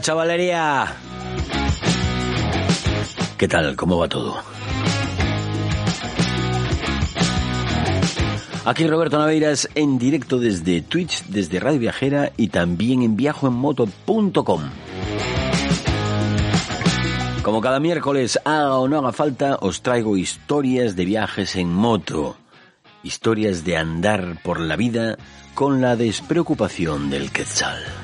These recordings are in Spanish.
Chavalería. ¿Qué tal? ¿Cómo va todo? Aquí Roberto Naveiras en directo desde Twitch, desde Radio Viajera y también en viajoenmoto.com. Como cada miércoles, haga o no haga falta, os traigo historias de viajes en moto. Historias de andar por la vida con la despreocupación del quetzal.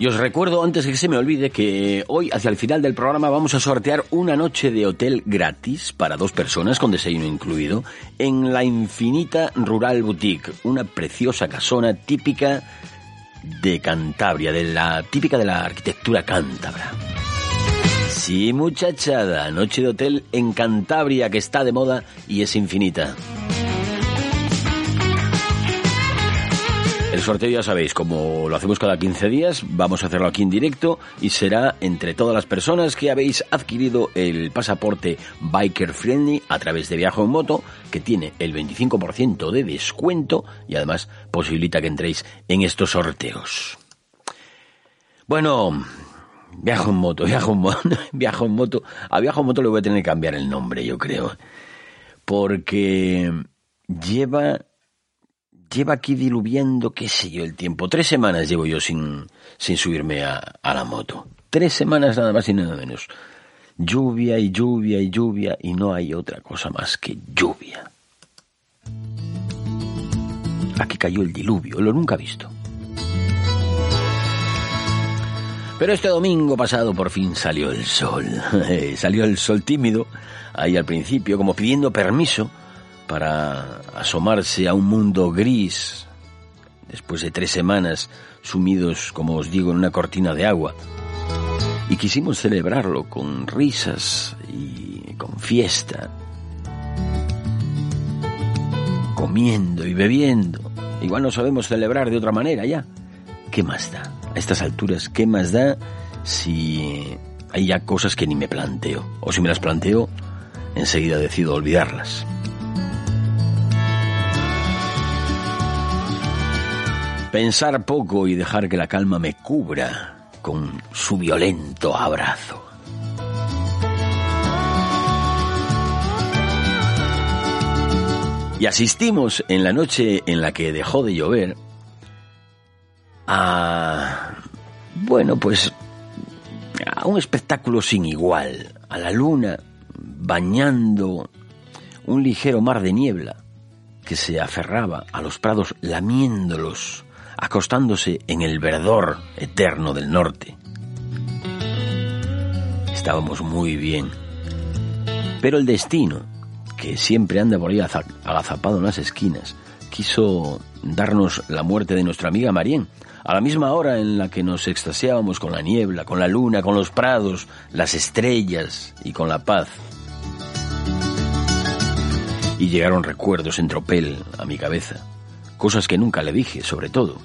Y os recuerdo, antes que se me olvide, que hoy, hacia el final del programa, vamos a sortear una noche de hotel gratis para dos personas, con desayuno incluido, en la Infinita Rural Boutique, una preciosa casona típica de Cantabria, de la típica de la arquitectura cántabra. Sí, muchachada, noche de hotel en Cantabria que está de moda y es infinita. El sorteo ya sabéis, como lo hacemos cada 15 días, vamos a hacerlo aquí en directo y será entre todas las personas que habéis adquirido el pasaporte Biker Friendly a través de Viajo en Moto, que tiene el 25% de descuento y además posibilita que entréis en estos sorteos. Bueno, Viajo en moto, viajo en moto, viajo en moto. A viajo en moto le voy a tener que cambiar el nombre, yo creo. Porque lleva, lleva aquí diluviando, qué sé yo, el tiempo. Tres semanas llevo yo sin, sin subirme a, a la moto. Tres semanas nada más y nada menos. Lluvia y lluvia y lluvia y no hay otra cosa más que lluvia. Aquí cayó el diluvio, lo nunca visto. Pero este domingo pasado por fin salió el sol. salió el sol tímido, ahí al principio, como pidiendo permiso para asomarse a un mundo gris, después de tres semanas sumidos, como os digo, en una cortina de agua. Y quisimos celebrarlo con risas y con fiesta, comiendo y bebiendo. Igual no sabemos celebrar de otra manera ya. ¿Qué más da? A estas alturas, ¿qué más da si hay ya cosas que ni me planteo? O si me las planteo, enseguida decido olvidarlas. Pensar poco y dejar que la calma me cubra con su violento abrazo. Y asistimos en la noche en la que dejó de llover a... Bueno, pues a un espectáculo sin igual, a la luna bañando un ligero mar de niebla que se aferraba a los prados lamiéndolos acostándose en el verdor eterno del norte. Estábamos muy bien. Pero el destino, que siempre anda por ahí agazapado en las esquinas, quiso darnos la muerte de nuestra amiga Marien, a la misma hora en la que nos extasiábamos con la niebla, con la luna, con los prados, las estrellas y con la paz. Y llegaron recuerdos en tropel a mi cabeza, cosas que nunca le dije, sobre todo.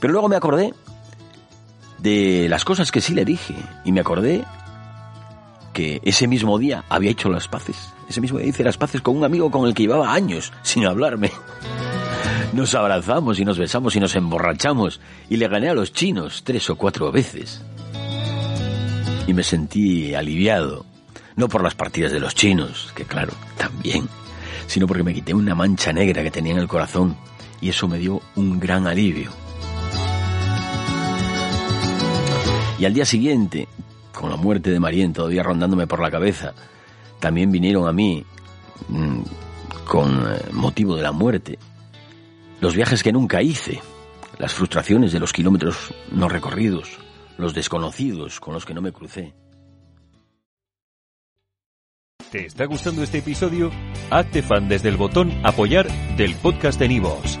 Pero luego me acordé de las cosas que sí le dije, y me acordé que ese mismo día había hecho las paces. Ese mismo día hice las paces con un amigo con el que llevaba años sin hablarme. Nos abrazamos y nos besamos y nos emborrachamos y le gané a los chinos tres o cuatro veces. Y me sentí aliviado, no por las partidas de los chinos, que claro, también, sino porque me quité una mancha negra que tenía en el corazón y eso me dio un gran alivio. Y al día siguiente, con la muerte de Marien todavía rondándome por la cabeza, también vinieron a mí, mm, con eh, motivo de la muerte, los viajes que nunca hice, las frustraciones de los kilómetros no recorridos, los desconocidos con los que no me crucé. ¿Te está gustando este episodio? Hazte fan desde el botón apoyar del podcast de Nivos.